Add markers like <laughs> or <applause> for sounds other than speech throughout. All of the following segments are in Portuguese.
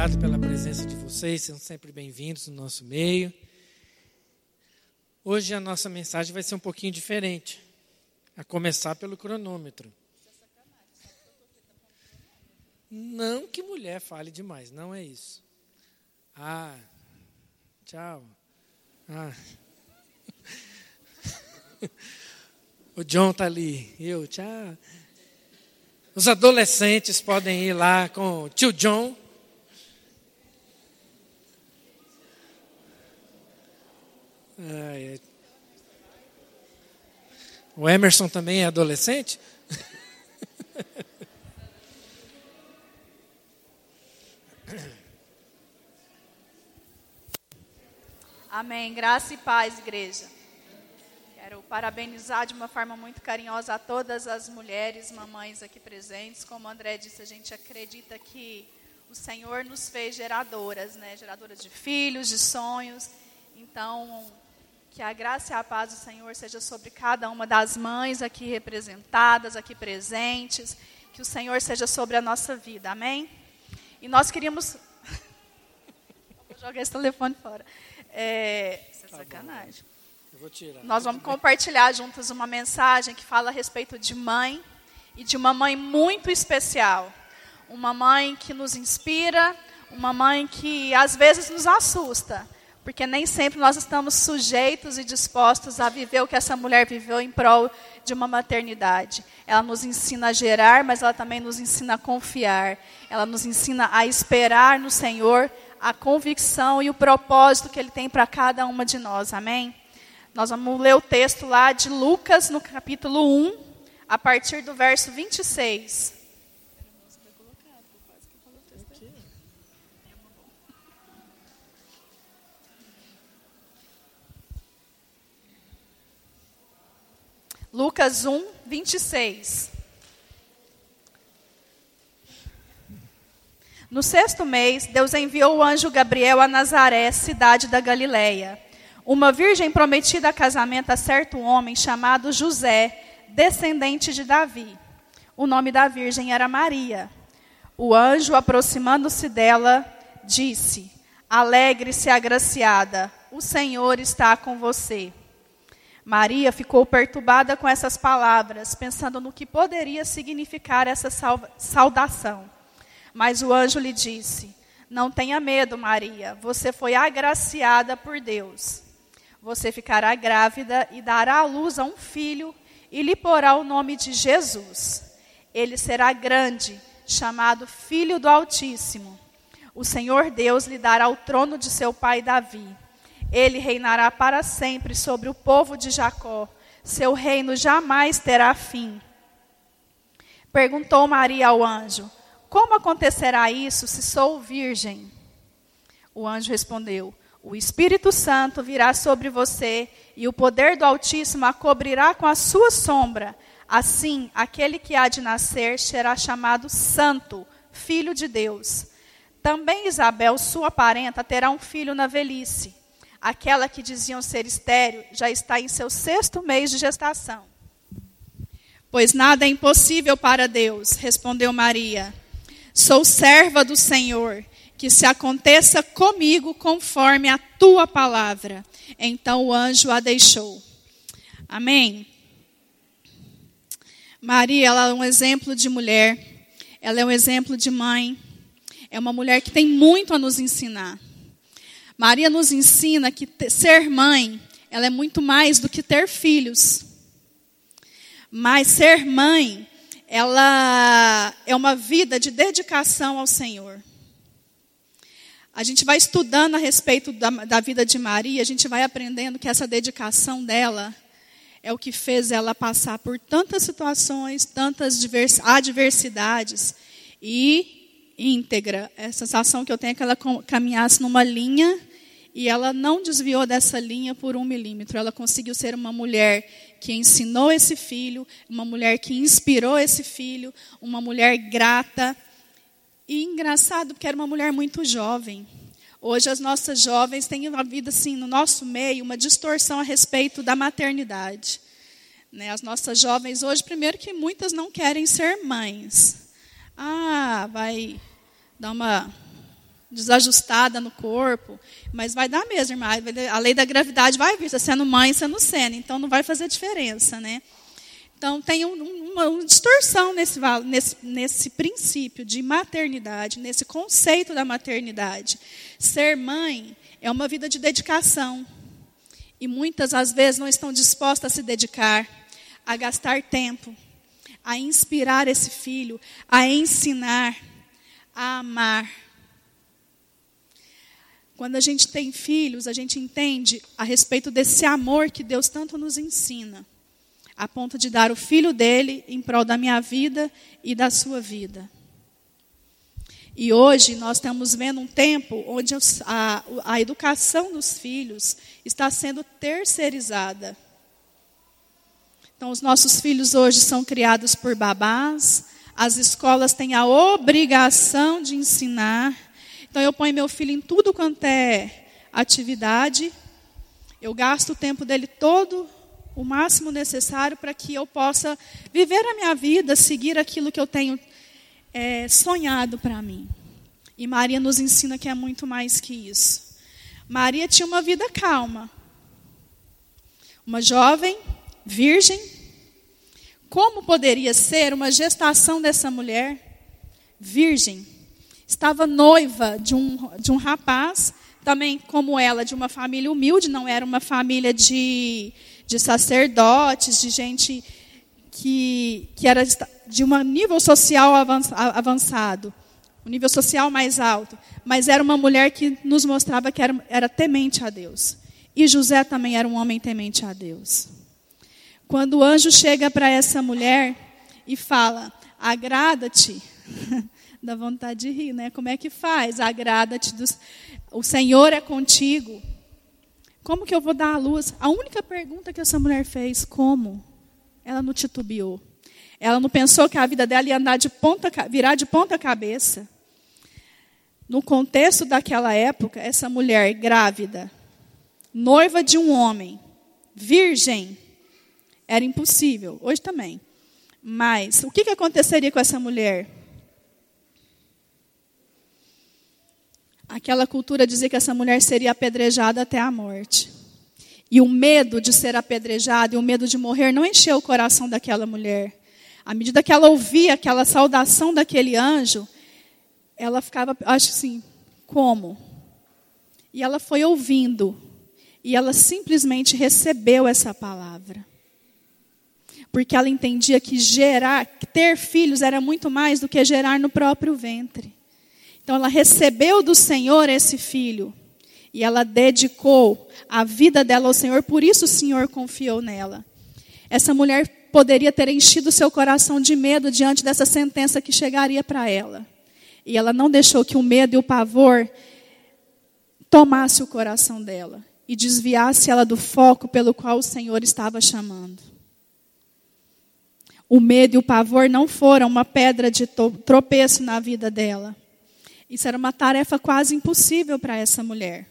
obrigado pela presença de vocês, sejam sempre bem-vindos no nosso meio. Hoje a nossa mensagem vai ser um pouquinho diferente, a começar pelo cronômetro. Não que mulher fale demais, não é isso. Ah, tchau. Ah. <laughs> O John tá ali, eu, tchau. Os adolescentes podem ir lá com o tio John. Ai, o Emerson também é adolescente? <laughs> Amém. Graça e paz, igreja. Quero parabenizar de uma forma muito carinhosa a todas as mulheres, mamães aqui presentes. Como o André disse, a gente acredita que o Senhor nos fez geradoras, né? Geradoras de filhos, de sonhos. Então, que a graça e a paz do Senhor seja sobre cada uma das mães aqui representadas, aqui presentes. Que o Senhor seja sobre a nossa vida. Amém? E nós queríamos. <laughs> Vou jogar esse telefone fora. É, isso é tá sacanagem. Vou tirar. Nós vamos compartilhar juntos uma mensagem que fala a respeito de mãe e de uma mãe muito especial. Uma mãe que nos inspira, uma mãe que às vezes nos assusta, porque nem sempre nós estamos sujeitos e dispostos a viver o que essa mulher viveu em prol de uma maternidade. Ela nos ensina a gerar, mas ela também nos ensina a confiar. Ela nos ensina a esperar no Senhor a convicção e o propósito que Ele tem para cada uma de nós. Amém? Nós vamos ler o texto lá de Lucas, no capítulo 1, a partir do verso 26. Lucas 1, 26. No sexto mês, Deus enviou o anjo Gabriel a Nazaré, cidade da Galileia. Uma virgem prometida a casamento a certo homem chamado José, descendente de Davi. O nome da virgem era Maria. O anjo, aproximando-se dela, disse: Alegre-se, agraciada, o Senhor está com você. Maria ficou perturbada com essas palavras, pensando no que poderia significar essa saudação. Mas o anjo lhe disse: Não tenha medo, Maria, você foi agraciada por Deus. Você ficará grávida e dará à luz a um filho e lhe porá o nome de Jesus. Ele será grande, chamado Filho do Altíssimo. O Senhor Deus lhe dará o trono de seu pai Davi. Ele reinará para sempre sobre o povo de Jacó. Seu reino jamais terá fim. Perguntou Maria ao anjo: como acontecerá isso se sou virgem? O anjo respondeu: O Espírito Santo virá sobre você e o poder do Altíssimo a cobrirá com a sua sombra. Assim, aquele que há de nascer será chamado Santo, Filho de Deus. Também Isabel, sua parenta, terá um filho na velhice. Aquela que diziam ser estéril já está em seu sexto mês de gestação. Pois nada é impossível para Deus, respondeu Maria. Sou serva do Senhor, que se aconteça comigo conforme a tua palavra. Então o anjo a deixou. Amém. Maria, ela é um exemplo de mulher, ela é um exemplo de mãe, é uma mulher que tem muito a nos ensinar. Maria nos ensina que ser mãe, ela é muito mais do que ter filhos. Mas ser mãe ela é uma vida de dedicação ao Senhor. A gente vai estudando a respeito da, da vida de Maria, a gente vai aprendendo que essa dedicação dela é o que fez ela passar por tantas situações, tantas adversidades e íntegra. A sensação que eu tenho é que ela caminhasse numa linha e ela não desviou dessa linha por um milímetro. Ela conseguiu ser uma mulher que ensinou esse filho, uma mulher que inspirou esse filho, uma mulher grata. E engraçado, porque era uma mulher muito jovem. Hoje as nossas jovens têm havido assim no nosso meio uma distorção a respeito da maternidade. Né? As nossas jovens hoje, primeiro que muitas não querem ser mães. Ah, vai dar uma desajustada no corpo, mas vai dar mesmo, irmã. A lei da gravidade vai vir, você sendo mãe, sendo sendo, então não vai fazer diferença, né? Então tem um, uma, uma, distorção nesse, nesse, nesse princípio de maternidade, nesse conceito da maternidade. Ser mãe é uma vida de dedicação. E muitas, às vezes, não estão dispostas a se dedicar, a gastar tempo, a inspirar esse filho, a ensinar, a amar. Quando a gente tem filhos, a gente entende a respeito desse amor que Deus tanto nos ensina, a ponto de dar o filho dele em prol da minha vida e da sua vida. E hoje nós estamos vendo um tempo onde a, a educação dos filhos está sendo terceirizada. Então, os nossos filhos hoje são criados por babás, as escolas têm a obrigação de ensinar. Então, eu ponho meu filho em tudo quanto é atividade, eu gasto o tempo dele todo, o máximo necessário, para que eu possa viver a minha vida, seguir aquilo que eu tenho é, sonhado para mim. E Maria nos ensina que é muito mais que isso. Maria tinha uma vida calma. Uma jovem, virgem, como poderia ser uma gestação dessa mulher virgem? Estava noiva de um, de um rapaz, também como ela, de uma família humilde, não era uma família de, de sacerdotes, de gente que, que era de um nível social avançado, um nível social mais alto, mas era uma mulher que nos mostrava que era, era temente a Deus. E José também era um homem temente a Deus. Quando o anjo chega para essa mulher e fala: agrada-te, <laughs> dá vontade de rir, né? Como é que faz? Agrada-te, dos... o Senhor é contigo. Como que eu vou dar a luz? A única pergunta que essa mulher fez, como? Ela não titubeou. Ela não pensou que a vida dela ia andar de ponta, virar de ponta cabeça. No contexto daquela época, essa mulher grávida, noiva de um homem, virgem, era impossível. Hoje também. Mas o que, que aconteceria com essa mulher? Aquela cultura dizia que essa mulher seria apedrejada até a morte. E o medo de ser apedrejada e o medo de morrer não encheu o coração daquela mulher. À medida que ela ouvia aquela saudação daquele anjo, ela ficava, acho assim, como? E ela foi ouvindo. E ela simplesmente recebeu essa palavra porque ela entendia que gerar, ter filhos era muito mais do que gerar no próprio ventre. Então ela recebeu do Senhor esse filho e ela dedicou a vida dela ao Senhor, por isso o Senhor confiou nela. Essa mulher poderia ter enchido seu coração de medo diante dessa sentença que chegaria para ela. E ela não deixou que o medo e o pavor tomasse o coração dela e desviasse ela do foco pelo qual o Senhor estava chamando. O medo e o pavor não foram uma pedra de tropeço na vida dela. Isso era uma tarefa quase impossível para essa mulher.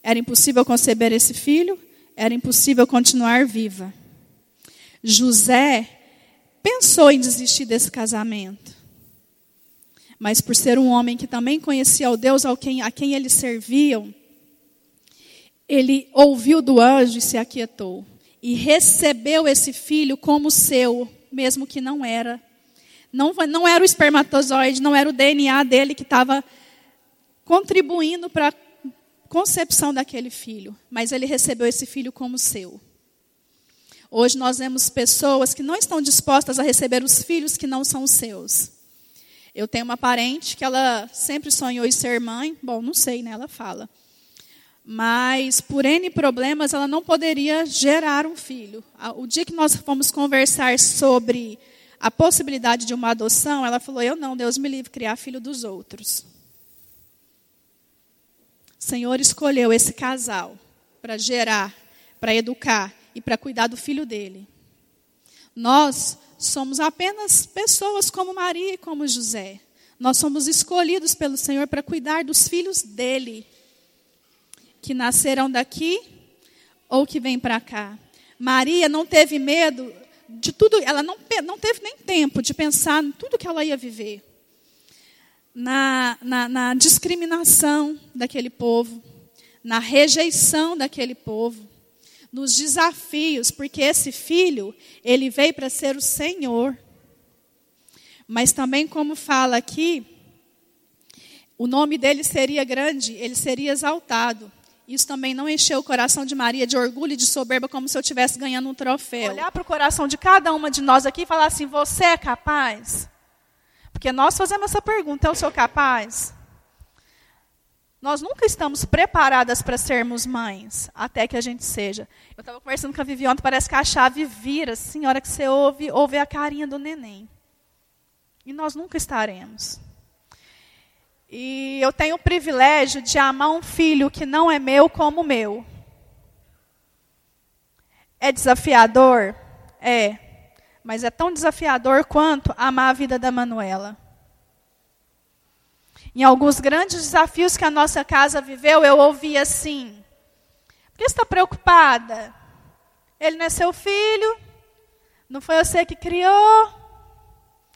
Era impossível conceber esse filho, era impossível continuar viva. José pensou em desistir desse casamento. Mas por ser um homem que também conhecia o Deus ao quem, a quem eles serviam, ele ouviu do anjo e se aquietou. E recebeu esse filho como seu, mesmo que não era. Não, não era o espermatozoide, não era o DNA dele que estava contribuindo para a concepção daquele filho, mas ele recebeu esse filho como seu. Hoje nós vemos pessoas que não estão dispostas a receber os filhos que não são seus. Eu tenho uma parente que ela sempre sonhou em ser mãe, bom, não sei, né? Ela fala mas por N problemas ela não poderia gerar um filho. O dia que nós fomos conversar sobre a possibilidade de uma adoção, ela falou: Eu não, Deus me livre criar filho dos outros. O Senhor escolheu esse casal para gerar, para educar e para cuidar do filho dele. Nós somos apenas pessoas como Maria e como José. Nós somos escolhidos pelo Senhor para cuidar dos filhos dele que nasceram daqui ou que vêm para cá. Maria não teve medo de tudo, ela não, não teve nem tempo de pensar em tudo que ela ia viver. na, na, na discriminação daquele povo, na rejeição daquele povo, nos desafios, porque esse filho, ele veio para ser o Senhor. Mas também, como fala aqui, o nome dele seria grande, ele seria exaltado. Isso também não encheu o coração de Maria de orgulho e de soberba, como se eu estivesse ganhando um troféu. Olhar para o coração de cada uma de nós aqui e falar assim: você é capaz? Porque nós fazemos essa pergunta: eu sou capaz? Nós nunca estamos preparadas para sermos mães, até que a gente seja. Eu estava conversando com a Vivi ontem, parece que a chave vira, assim, a hora que você ouve, ouve a carinha do neném. E nós nunca estaremos. E eu tenho o privilégio de amar um filho que não é meu como meu. É desafiador? É. Mas é tão desafiador quanto amar a vida da Manuela. Em alguns grandes desafios que a nossa casa viveu, eu ouvi assim: Por que você está preocupada? Ele não é seu filho? Não foi você que criou?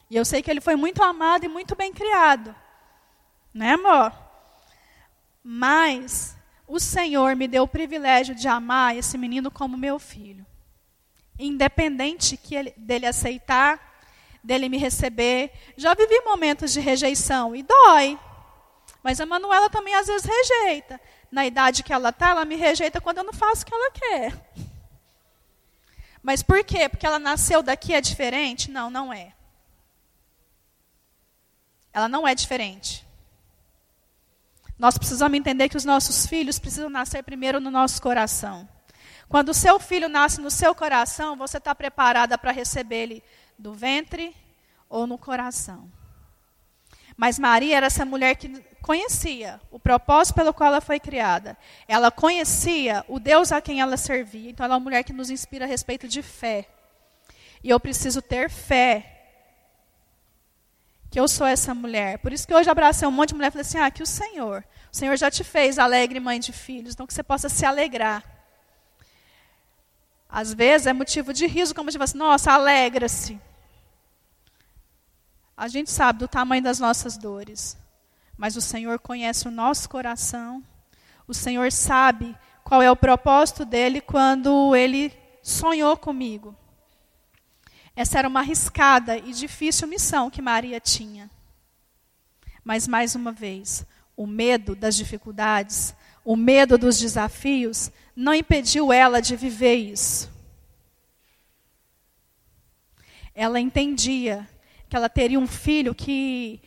E eu sei que ele foi muito amado e muito bem criado. Né, amor? Mas o Senhor me deu o privilégio de amar esse menino como meu filho. Independente que ele, dele aceitar, dele me receber. Já vivi momentos de rejeição e dói. Mas a Manuela também às vezes rejeita. Na idade que ela está, ela me rejeita quando eu não faço o que ela quer. Mas por quê? Porque ela nasceu daqui é diferente? Não, não é. Ela não é diferente. Nós precisamos entender que os nossos filhos precisam nascer primeiro no nosso coração. Quando o seu filho nasce no seu coração, você está preparada para receber ele do ventre ou no coração. Mas Maria era essa mulher que conhecia o propósito pelo qual ela foi criada. Ela conhecia o Deus a quem ela servia. Então, ela é uma mulher que nos inspira a respeito de fé. E eu preciso ter fé que eu sou essa mulher. Por isso que hoje abracei um monte de mulher e falei assim: ah, que o Senhor, o Senhor já te fez alegre mãe de filhos, então que você possa se alegrar. Às vezes é motivo de riso, como fala assim, nossa, alegra-se. A gente sabe do tamanho das nossas dores, mas o Senhor conhece o nosso coração, o Senhor sabe qual é o propósito dele quando ele sonhou comigo. Essa era uma arriscada e difícil missão que Maria tinha. Mas, mais uma vez, o medo das dificuldades, o medo dos desafios, não impediu ela de viver isso. Ela entendia que ela teria um filho que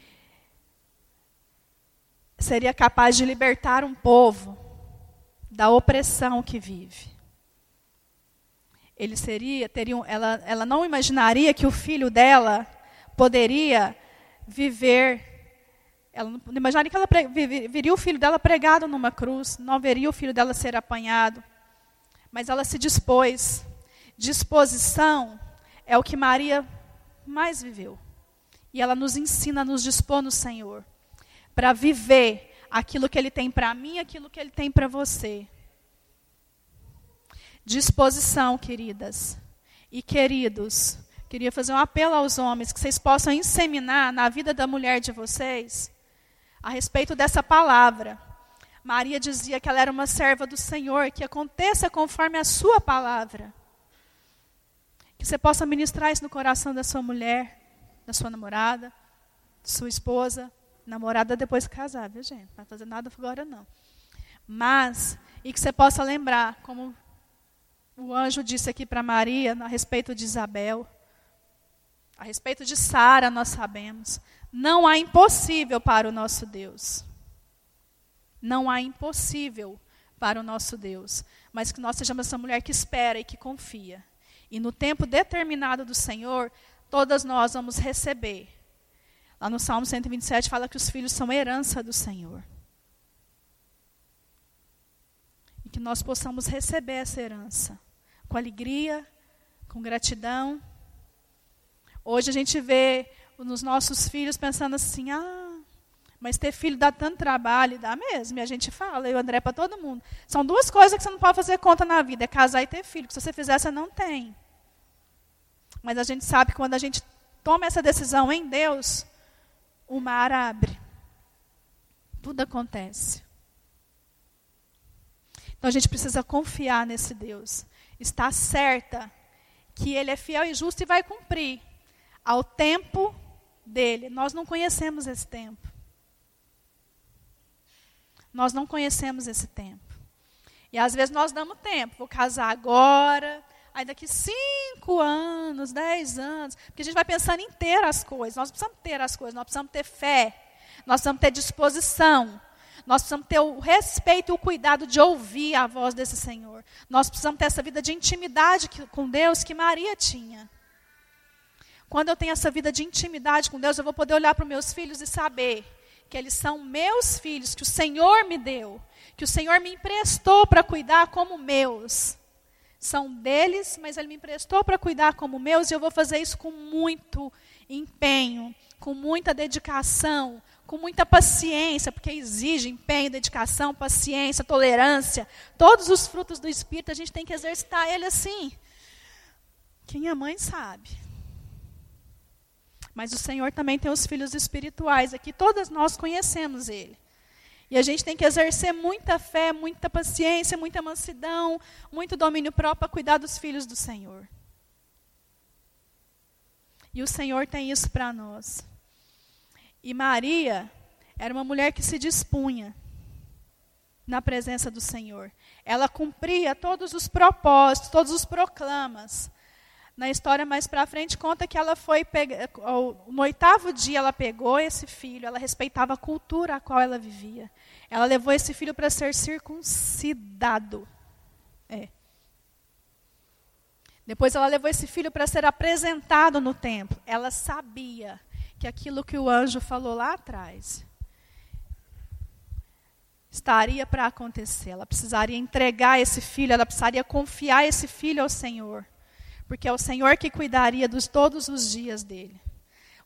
seria capaz de libertar um povo da opressão que vive ele seria, teria, ela, ela não imaginaria que o filho dela poderia viver. Ela não imaginaria que ela viria o filho dela pregado numa cruz, não veria o filho dela ser apanhado. Mas ela se dispôs. Disposição é o que Maria mais viveu. E ela nos ensina a nos dispor no Senhor para viver aquilo que Ele tem para mim, aquilo que Ele tem para você disposição, queridas e queridos. Queria fazer um apelo aos homens que vocês possam inseminar na vida da mulher de vocês a respeito dessa palavra. Maria dizia que ela era uma serva do Senhor, que aconteça conforme a sua palavra. Que você possa ministrar isso no coração da sua mulher, da sua namorada, da sua esposa, namorada depois de casar, viu gente? Não vai fazer nada agora não. Mas, e que você possa lembrar, como o anjo disse aqui para Maria a respeito de Isabel. A respeito de Sara, nós sabemos. Não há impossível para o nosso Deus. Não há impossível para o nosso Deus. Mas que nós sejamos essa mulher que espera e que confia. E no tempo determinado do Senhor, todas nós vamos receber. Lá no Salmo 127 fala que os filhos são herança do Senhor. que nós possamos receber essa herança com alegria, com gratidão. Hoje a gente vê nos nossos filhos pensando assim: ah, mas ter filho dá tanto trabalho, dá mesmo. E a gente fala, eu André, para todo mundo. São duas coisas que você não pode fazer conta na vida: é casar e ter filho. Que se você fizer, você não tem. Mas a gente sabe que quando a gente toma essa decisão em Deus, o mar abre. Tudo acontece. Então a gente precisa confiar nesse Deus. Está certa que Ele é fiel e justo e vai cumprir ao tempo dele. Nós não conhecemos esse tempo. Nós não conhecemos esse tempo. E às vezes nós damos tempo. Vou casar agora, aí daqui cinco anos, dez anos. Porque a gente vai pensando em ter as coisas. Nós precisamos ter as coisas, nós precisamos ter fé, nós precisamos ter disposição. Nós precisamos ter o respeito e o cuidado de ouvir a voz desse Senhor. Nós precisamos ter essa vida de intimidade com Deus que Maria tinha. Quando eu tenho essa vida de intimidade com Deus, eu vou poder olhar para os meus filhos e saber que eles são meus filhos, que o Senhor me deu, que o Senhor me emprestou para cuidar como meus. São deles, mas Ele me emprestou para cuidar como meus e eu vou fazer isso com muito empenho, com muita dedicação, com muita paciência, porque exige empenho, dedicação, paciência, tolerância. Todos os frutos do Espírito a gente tem que exercitar ele assim. Quem é mãe sabe. Mas o Senhor também tem os filhos espirituais aqui, todas nós conhecemos Ele. E a gente tem que exercer muita fé, muita paciência, muita mansidão, muito domínio próprio para cuidar dos filhos do Senhor. E o Senhor tem isso para nós. E Maria era uma mulher que se dispunha na presença do Senhor. Ela cumpria todos os propósitos, todos os proclamas na história mais para frente conta que ela foi pegar, no oitavo dia ela pegou esse filho, ela respeitava a cultura a qual ela vivia. Ela levou esse filho para ser circuncidado. É. Depois ela levou esse filho para ser apresentado no templo. Ela sabia que aquilo que o anjo falou lá atrás estaria para acontecer. Ela precisaria entregar esse filho, ela precisaria confiar esse filho ao Senhor porque é o Senhor que cuidaria de todos os dias dele.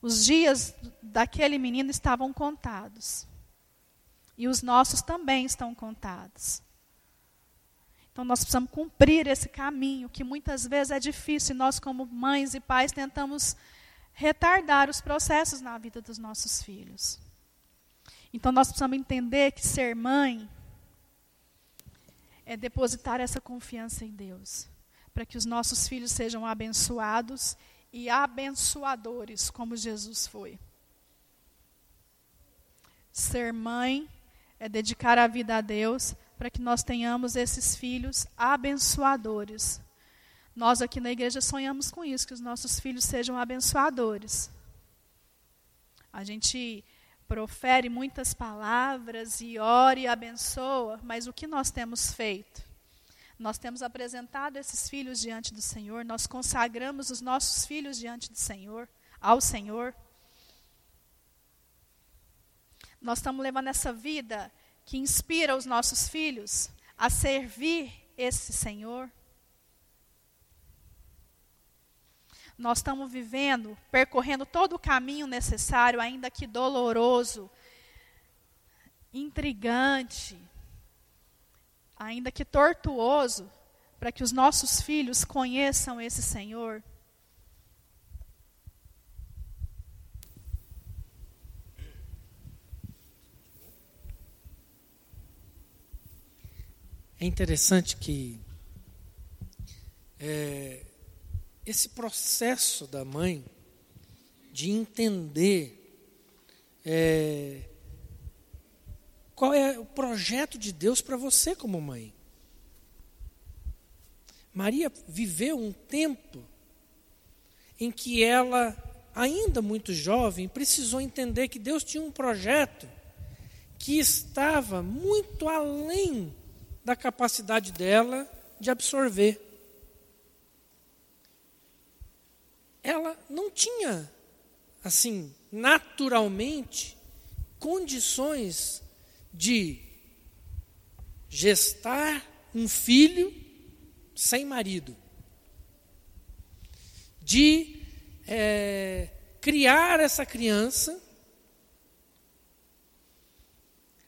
Os dias daquele menino estavam contados. E os nossos também estão contados. Então nós precisamos cumprir esse caminho, que muitas vezes é difícil, nós, como mães e pais, tentamos retardar os processos na vida dos nossos filhos. Então nós precisamos entender que ser mãe é depositar essa confiança em Deus para que os nossos filhos sejam abençoados e abençoadores, como Jesus foi. Ser mãe é dedicar a vida a Deus para que nós tenhamos esses filhos abençoadores. Nós aqui na igreja sonhamos com isso, que os nossos filhos sejam abençoadores. A gente profere muitas palavras e ora e abençoa, mas o que nós temos feito? Nós temos apresentado esses filhos diante do Senhor, nós consagramos os nossos filhos diante do Senhor, ao Senhor. Nós estamos levando essa vida que inspira os nossos filhos a servir esse Senhor. Nós estamos vivendo, percorrendo todo o caminho necessário, ainda que doloroso, intrigante, ainda que tortuoso, para que os nossos filhos conheçam esse Senhor? É interessante que é, esse processo da mãe de entender é, qual é o projeto de Deus para você como mãe? Maria viveu um tempo em que ela, ainda muito jovem, precisou entender que Deus tinha um projeto que estava muito além da capacidade dela de absorver. Ela não tinha, assim, naturalmente, condições de gestar um filho sem marido, de é, criar essa criança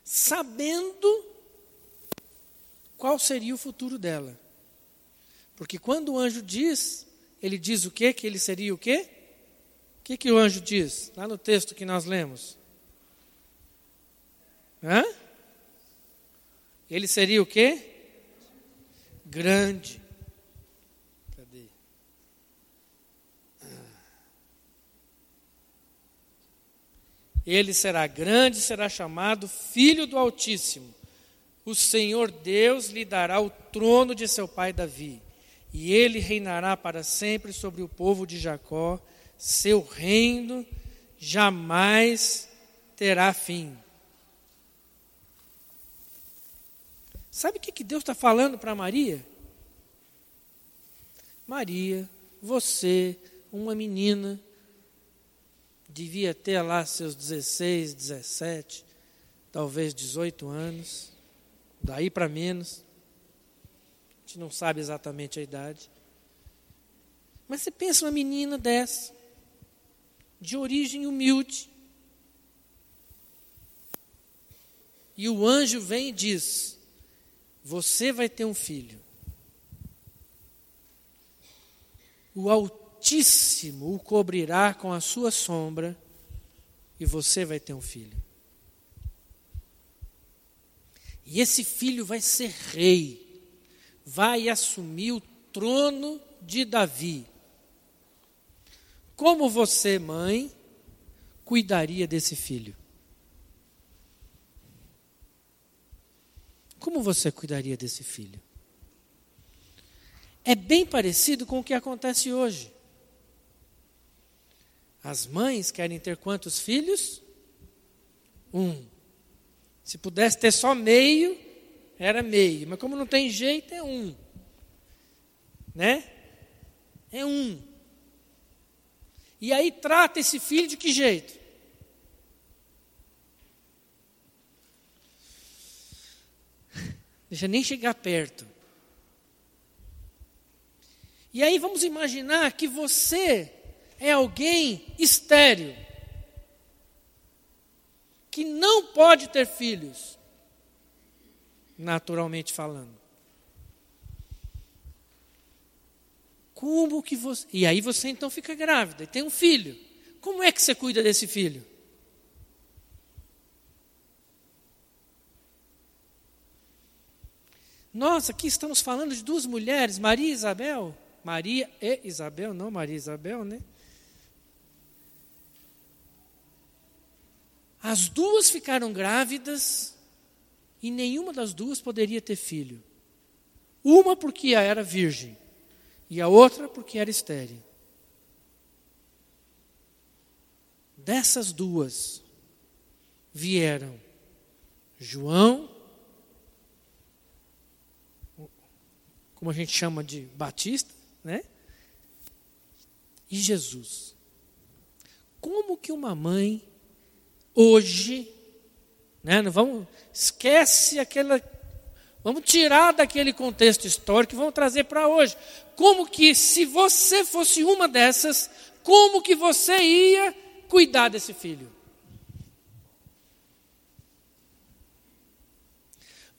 sabendo qual seria o futuro dela. Porque quando o anjo diz, ele diz o quê? Que ele seria o quê? O que, que o anjo diz? Lá no texto que nós lemos. Hã? Ele seria o quê? Grande. Cadê? Ele será grande, será chamado Filho do Altíssimo. O Senhor Deus lhe dará o trono de seu pai Davi, e ele reinará para sempre sobre o povo de Jacó. Seu reino jamais terá fim. Sabe o que, Deus está falando para Maria? Maria, você, uma menina, devia ter lá seus 16, 17, talvez 18 anos, daí para menos. Gente não sabe exatamente a idade. Mas você pensa uma menina dessa, de origem humilde. E o anjo vem e diz: você vai ter um filho. O Altíssimo o cobrirá com a sua sombra e você vai ter um filho. E esse filho vai ser rei, vai assumir o trono de Davi. Como você, mãe, cuidaria desse filho? Como você cuidaria desse filho? É bem parecido com o que acontece hoje. As mães querem ter quantos filhos? Um. Se pudesse ter só meio, era meio. Mas como não tem jeito, é um. Né? É um. E aí trata esse filho de que jeito? Deixa nem chegar perto. E aí vamos imaginar que você é alguém estéril, que não pode ter filhos, naturalmente falando. Como que você. E aí você então fica grávida e tem um filho. Como é que você cuida desse filho? Nós aqui estamos falando de duas mulheres, Maria e Isabel. Maria e Isabel, não Maria e Isabel, né? As duas ficaram grávidas e nenhuma das duas poderia ter filho. Uma porque era virgem e a outra porque era estéril. Dessas duas vieram João como a gente chama de Batista, né? E Jesus. Como que uma mãe hoje, né, não vamos esquece aquela Vamos tirar daquele contexto histórico e vamos trazer para hoje. Como que se você fosse uma dessas, como que você ia cuidar desse filho?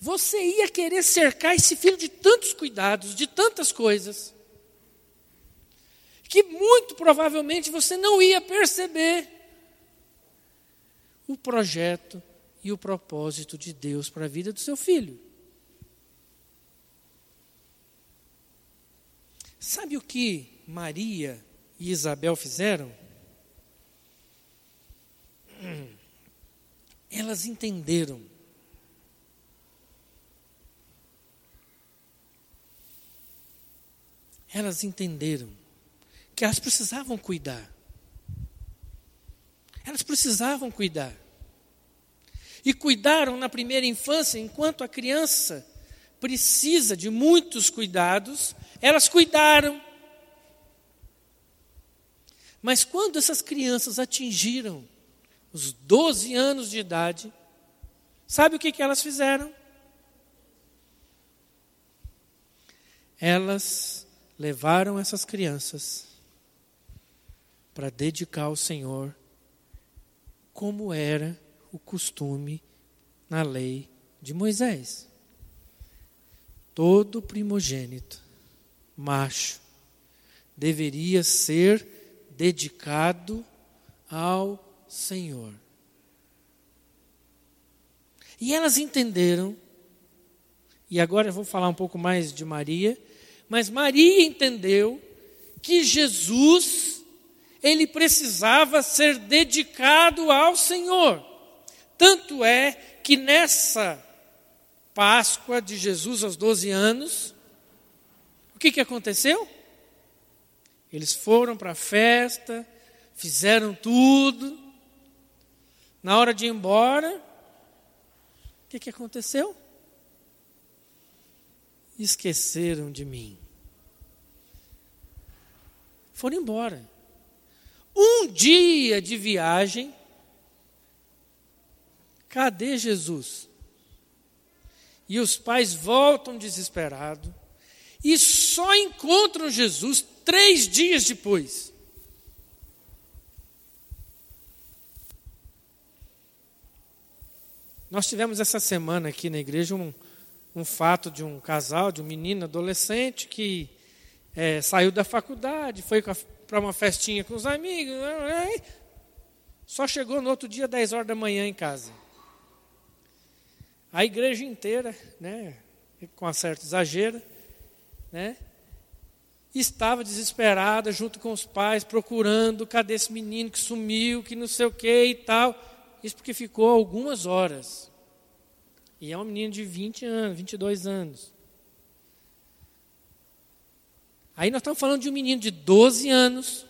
você ia querer cercar esse filho de tantos cuidados, de tantas coisas, que muito provavelmente você não ia perceber o projeto e o propósito de Deus para a vida do seu filho. Sabe o que Maria e Isabel fizeram? Elas entenderam elas entenderam que elas precisavam cuidar. Elas precisavam cuidar. E cuidaram na primeira infância, enquanto a criança precisa de muitos cuidados, elas cuidaram. Mas quando essas crianças atingiram os 12 anos de idade, sabe o que, que elas fizeram? Elas levaram essas crianças para dedicar ao Senhor, como era o costume na lei de Moisés. Todo primogênito, macho, deveria ser dedicado ao Senhor. E elas entenderam, e agora eu vou falar um pouco mais de Maria, mas Maria entendeu que Jesus, ele precisava ser dedicado ao Senhor. Tanto é que nessa Páscoa de Jesus aos 12 anos, o que, que aconteceu? Eles foram para a festa, fizeram tudo. Na hora de ir embora, o que, que aconteceu? Esqueceram de mim. Foram embora. Um dia de viagem, cadê Jesus? E os pais voltam desesperados e só encontram Jesus três dias depois. Nós tivemos essa semana aqui na igreja um, um fato de um casal, de um menino adolescente que é, saiu da faculdade, foi para uma festinha com os amigos, só chegou no outro dia, 10 horas da manhã, em casa. A igreja inteira, né, com um certo exagero, né, estava desesperada junto com os pais, procurando cadê esse menino que sumiu, que não sei o que e tal. Isso porque ficou algumas horas. E é um menino de 20 anos, 22 anos. Aí nós estamos falando de um menino de 12 anos,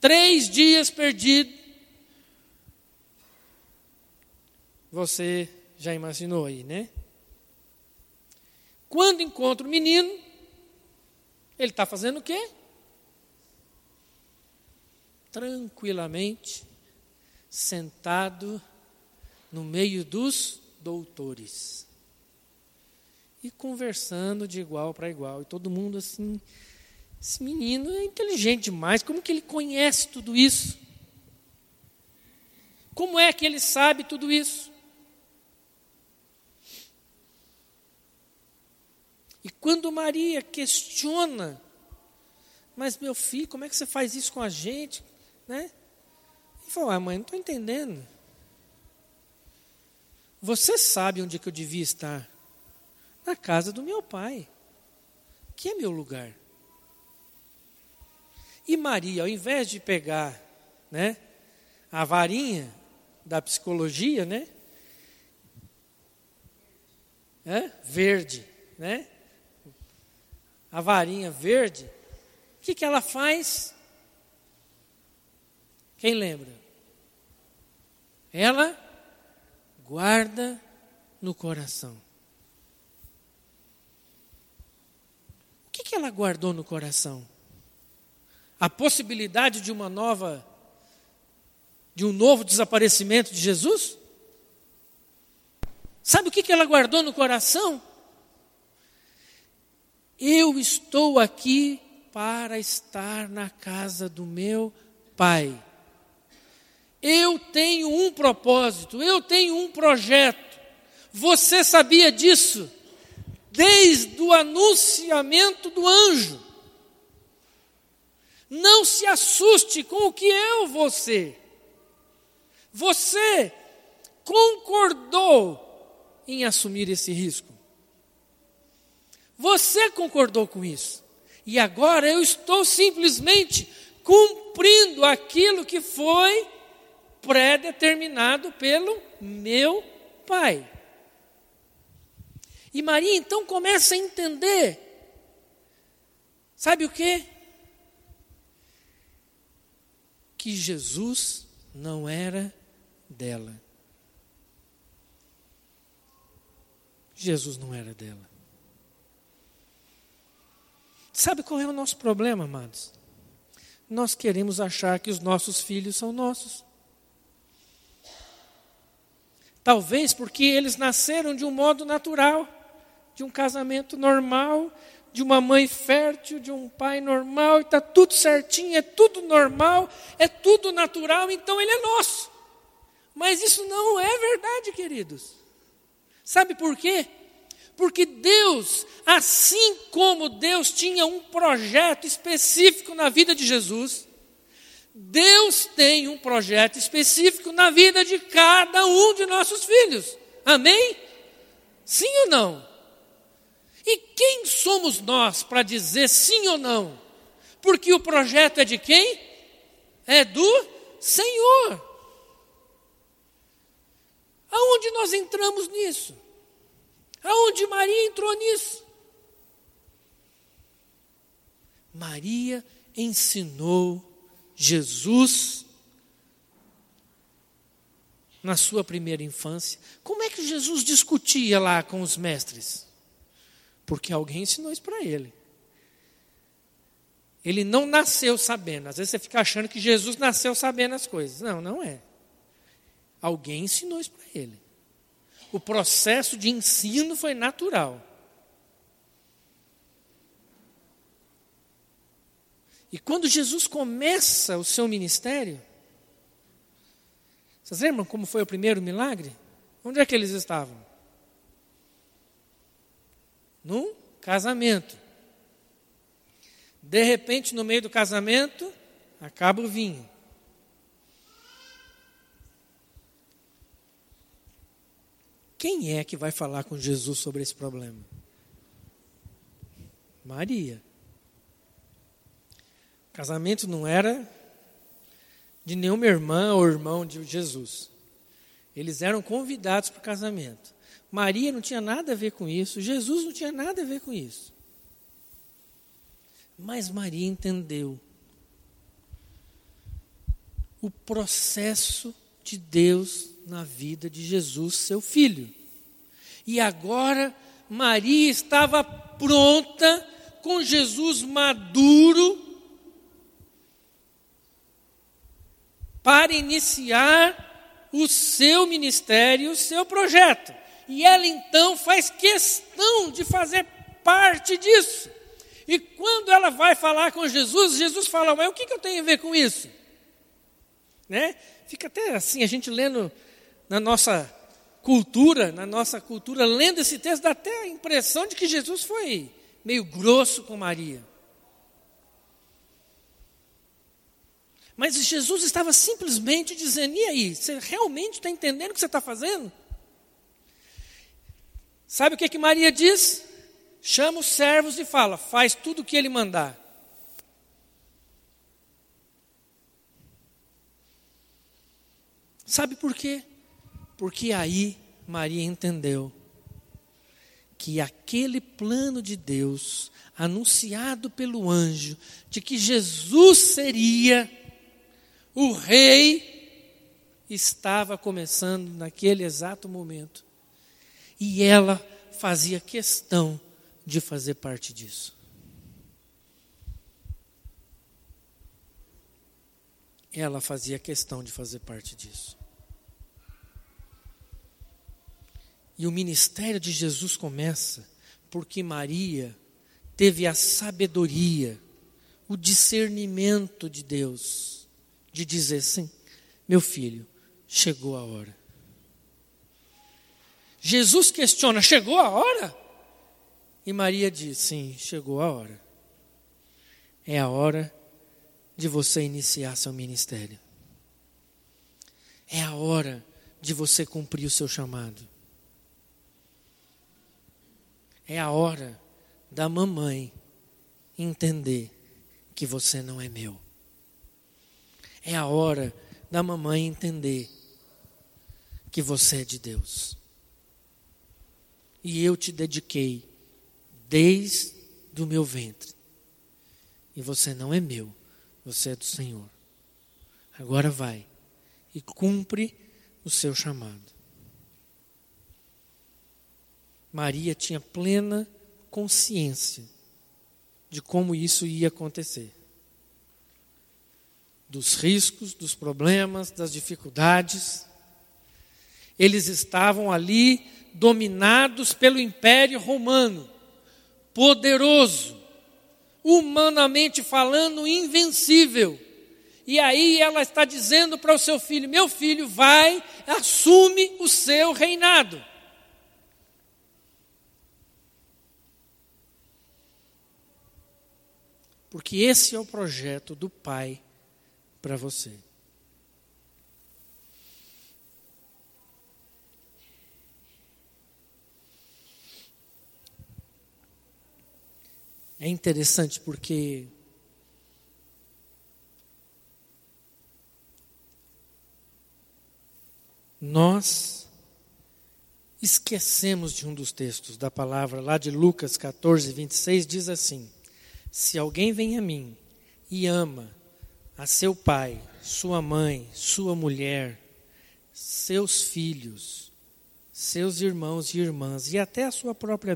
três dias perdido. Você já imaginou aí, né? Quando encontra o menino, ele está fazendo o quê? Tranquilamente, sentado no meio dos doutores. E conversando de igual para igual. E todo mundo assim, esse menino é inteligente demais, como que ele conhece tudo isso? Como é que ele sabe tudo isso? E quando Maria questiona, mas meu filho, como é que você faz isso com a gente? Né? Ele falou, ah, mãe, não estou entendendo. Você sabe onde é que eu devia estar? Na casa do meu pai, que é meu lugar. E Maria, ao invés de pegar né, a varinha da psicologia, né? É, verde, né? A varinha verde, o que, que ela faz? Quem lembra? Ela guarda no coração. O que, que ela guardou no coração? A possibilidade de uma nova, de um novo desaparecimento de Jesus? Sabe o que, que ela guardou no coração? Eu estou aqui para estar na casa do meu Pai. Eu tenho um propósito, eu tenho um projeto. Você sabia disso? Desde o anunciamento do anjo. Não se assuste com o que eu vou ser. Você concordou em assumir esse risco. Você concordou com isso. E agora eu estou simplesmente cumprindo aquilo que foi pré-determinado pelo meu Pai. E Maria então começa a entender. Sabe o que? Que Jesus não era dela. Jesus não era dela. Sabe qual é o nosso problema, amados? Nós queremos achar que os nossos filhos são nossos. Talvez porque eles nasceram de um modo natural, de um casamento normal, de uma mãe fértil, de um pai normal, e está tudo certinho, é tudo normal, é tudo natural, então ele é nosso. Mas isso não é verdade, queridos. Sabe por quê? Porque Deus, assim como Deus tinha um projeto específico na vida de Jesus, Deus tem um projeto específico na vida de cada um de nossos filhos. Amém? Sim ou não? E quem somos nós para dizer sim ou não? Porque o projeto é de quem? É do Senhor. Aonde nós entramos nisso? Aonde Maria entrou nisso? Maria ensinou Jesus na sua primeira infância. Como é que Jesus discutia lá com os mestres? Porque alguém ensinou isso para ele. Ele não nasceu sabendo. Às vezes você fica achando que Jesus nasceu sabendo as coisas. Não, não é. Alguém ensinou isso para ele. O processo de ensino foi natural. E quando Jesus começa o seu ministério, vocês lembram como foi o primeiro milagre? Onde é que eles estavam? Num casamento. De repente, no meio do casamento, acaba o vinho. Quem é que vai falar com Jesus sobre esse problema? Maria. O casamento não era de nenhuma irmã ou irmão de Jesus. Eles eram convidados para o casamento. Maria não tinha nada a ver com isso, Jesus não tinha nada a ver com isso. Mas Maria entendeu o processo de Deus na vida de Jesus, seu filho. E agora Maria estava pronta, com Jesus maduro, para iniciar o seu ministério, o seu projeto. E ela então faz questão de fazer parte disso. E quando ela vai falar com Jesus, Jesus fala: Mas o que, eu tenho a ver com isso? Né? Fica até assim, a gente lendo na nossa cultura, na nossa cultura, lendo esse texto, dá até a impressão de que Jesus foi meio grosso com Maria. Mas Jesus estava simplesmente dizendo: e aí, você realmente está entendendo o que você está fazendo? Sabe o que, que Maria diz? Chama os servos e fala: faz tudo o que ele mandar. Sabe por quê? Porque aí Maria entendeu que aquele plano de Deus, anunciado pelo anjo, de que Jesus seria o rei estava começando naquele exato momento. E ela fazia questão de fazer parte disso. Ela fazia questão de fazer parte disso. E o ministério de Jesus começa porque Maria teve a sabedoria, o discernimento de Deus de dizer assim: meu filho, chegou a hora. Jesus questiona: chegou a hora? E Maria diz: sim, chegou a hora. É a hora de você iniciar seu ministério. É a hora de você cumprir o seu chamado. É a hora da mamãe entender que você não é meu. É a hora da mamãe entender que você é de Deus. E eu te dediquei desde o meu ventre. E você não é meu, você é do Senhor. Agora vai e cumpre o seu chamado. Maria tinha plena consciência de como isso ia acontecer dos riscos, dos problemas, das dificuldades. Eles estavam ali dominados pelo Império Romano, poderoso, humanamente falando, invencível. E aí ela está dizendo para o seu filho: Meu filho, vai, assume o seu reinado. Porque esse é o projeto do Pai para você. É interessante porque nós esquecemos de um dos textos da palavra lá de Lucas 14, 26, diz assim: Se alguém vem a mim e ama a seu pai, sua mãe, sua mulher, seus filhos, seus irmãos e irmãs e até a sua própria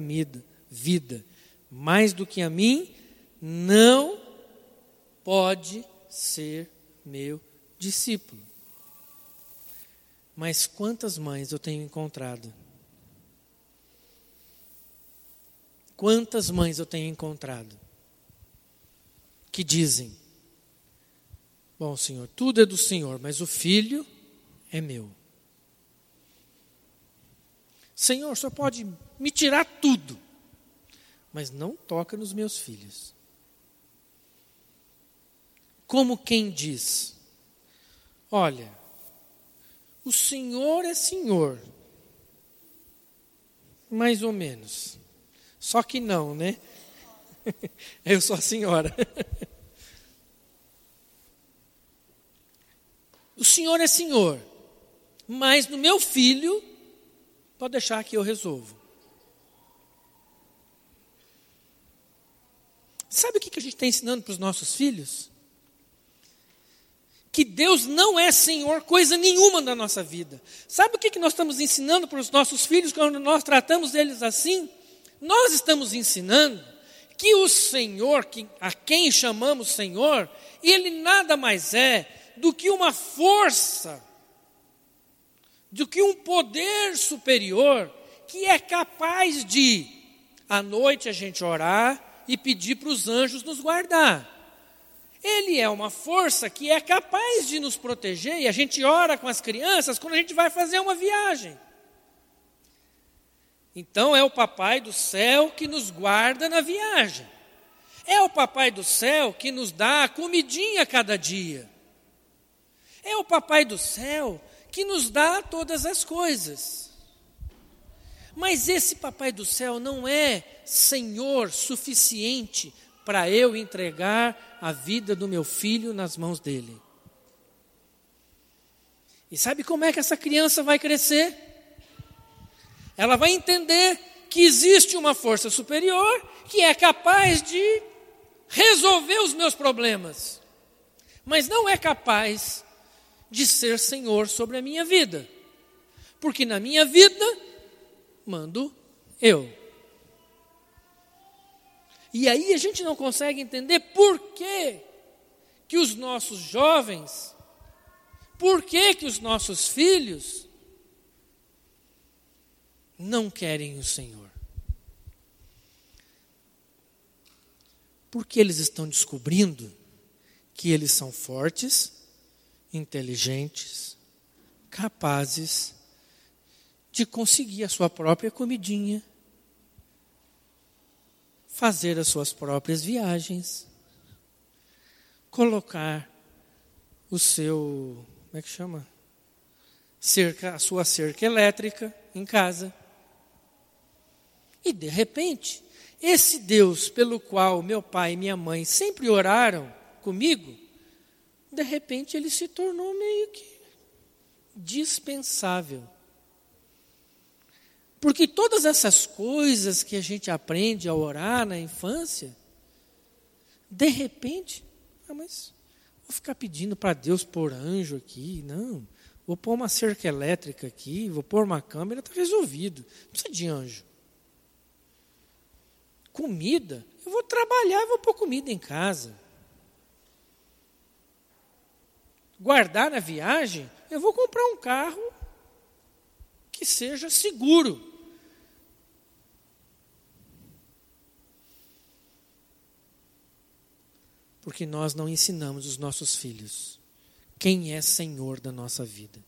vida, mais do que a mim, não pode ser meu discípulo. Mas quantas mães eu tenho encontrado? Quantas mães eu tenho encontrado que dizem: Bom, Senhor, tudo é do Senhor, mas o filho é meu. Senhor, Senhor pode me tirar tudo, mas não toca nos meus filhos. Como quem diz: Olha, o Senhor é Senhor. Mais ou menos. Só que não, né? <laughs> Eu sou a senhora. <laughs> O Senhor é Senhor, mas no meu filho, pode deixar que eu resolvo. Sabe o que a gente está ensinando para os nossos filhos? que Deus não é Senhor coisa nenhuma na nossa vida. Sabe o que nós estamos ensinando para os nossos filhos quando nós tratamos eles assim? Nós estamos ensinando que o Senhor, a quem chamamos Senhor, ele nada mais é do que uma força, do que um poder superior que é capaz de, à noite, a gente orar e pedir para os anjos nos guardar. Ele é uma força que é capaz de nos proteger, e a gente ora com as crianças quando a gente vai fazer uma viagem. Então é o Papai do céu que nos guarda na viagem. É o Papai do céu que nos dá a comidinha cada dia. É o Papai do céu que nos dá todas as coisas. Mas esse Papai do céu não é Senhor suficiente para eu entregar a vida do meu filho nas mãos dele. E sabe como é que essa criança vai crescer? Ela vai entender que existe uma força superior que é capaz de resolver os meus problemas, mas não é capaz de ser senhor sobre a minha vida, porque na minha vida mando eu. E aí a gente não consegue entender por que, que os nossos jovens, por que, que os nossos filhos não querem o Senhor. Porque eles estão descobrindo que eles são fortes, inteligentes, capazes de conseguir a sua própria comidinha fazer as suas próprias viagens, colocar o seu, como é que chama? Cerca, a sua cerca elétrica em casa. E de repente, esse Deus pelo qual meu pai e minha mãe sempre oraram comigo, de repente ele se tornou meio que dispensável. Porque todas essas coisas que a gente aprende a orar na infância, de repente, ah, mas vou ficar pedindo para Deus pôr anjo aqui, não. Vou pôr uma cerca elétrica aqui, vou pôr uma câmera, está resolvido. Não precisa de anjo. Comida, eu vou trabalhar vou pôr comida em casa. Guardar na viagem, eu vou comprar um carro que seja seguro. Porque nós não ensinamos os nossos filhos quem é Senhor da nossa vida.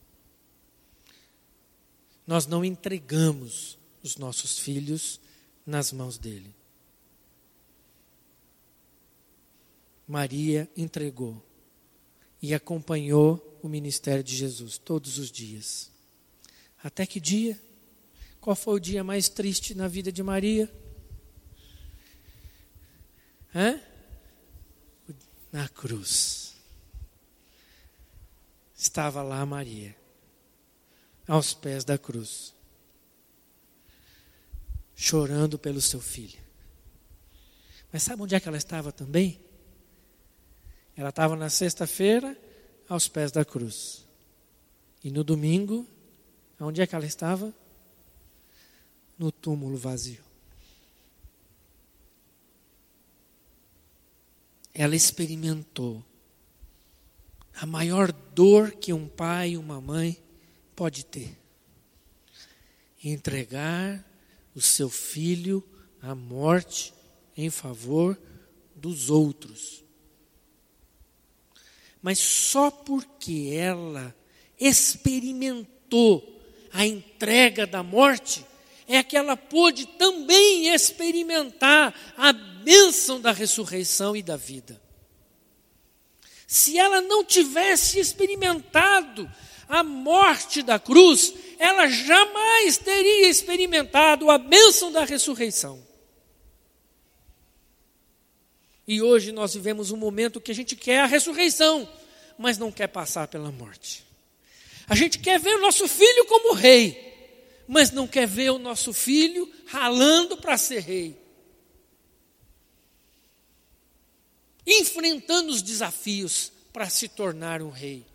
Nós não entregamos os nossos filhos nas mãos dele. Maria entregou e acompanhou o ministério de Jesus todos os dias. Até que dia? Qual foi o dia mais triste na vida de Maria? Hã? Na cruz. Estava lá Maria, aos pés da cruz, chorando pelo seu filho. Mas sabe onde é que ela estava também? Ela estava na sexta-feira aos pés da cruz. E no domingo, onde é que ela estava? No túmulo vazio. Ela experimentou a maior dor que um pai e uma mãe pode ter. Entregar o seu filho à morte em favor dos outros mas só porque ela experimentou a entrega da morte, é que ela pôde também experimentar a bênção da ressurreição e da vida. Se ela não tivesse experimentado a morte da cruz, ela jamais teria experimentado a bênção da ressurreição. E hoje nós vivemos um momento que a gente quer a ressurreição, mas não quer passar pela morte. A gente quer ver o nosso filho como rei, mas não quer ver o nosso filho ralando para ser rei. Enfrentando os desafios para se tornar um rei.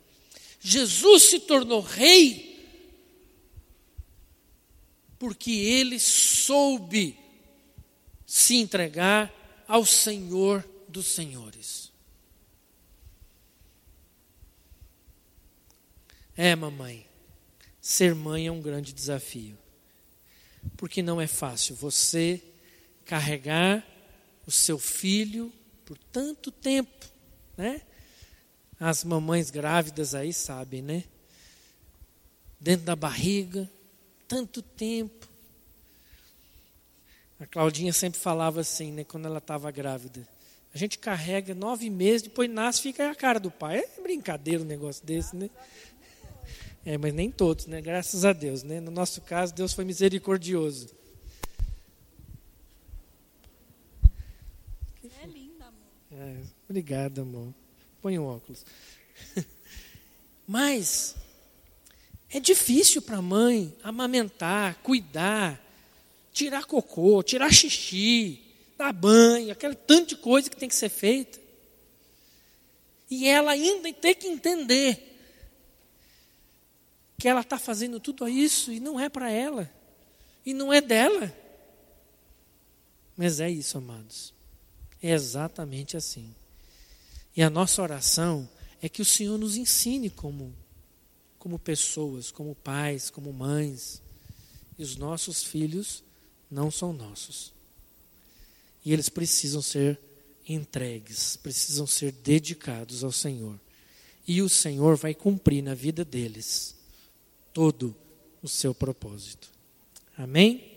Jesus se tornou rei porque ele soube se entregar ao Senhor dos Senhores. É, mamãe, ser mãe é um grande desafio. Porque não é fácil você carregar o seu filho por tanto tempo, né? As mamães grávidas aí sabem, né? Dentro da barriga, tanto tempo. A Claudinha sempre falava assim, né, quando ela estava grávida. A gente carrega nove meses, depois nasce fica a cara do pai. É brincadeira um negócio desse, né? É, mas nem todos, né? Graças a Deus, né? No nosso caso, Deus foi misericordioso. É linda, amor. É, obrigado, amor. Põe um óculos. <laughs> Mas é difícil para a mãe amamentar, cuidar, tirar cocô, tirar xixi, dar banho, aquele tanto de coisa que tem que ser feita. E ela ainda tem que entender que ela está fazendo tudo isso e não é para ela, e não é dela. Mas é isso, amados. É exatamente assim. E a nossa oração é que o Senhor nos ensine como, como pessoas, como pais, como mães, e os nossos filhos não são nossos. E eles precisam ser entregues, precisam ser dedicados ao Senhor. E o Senhor vai cumprir na vida deles todo o seu propósito. Amém?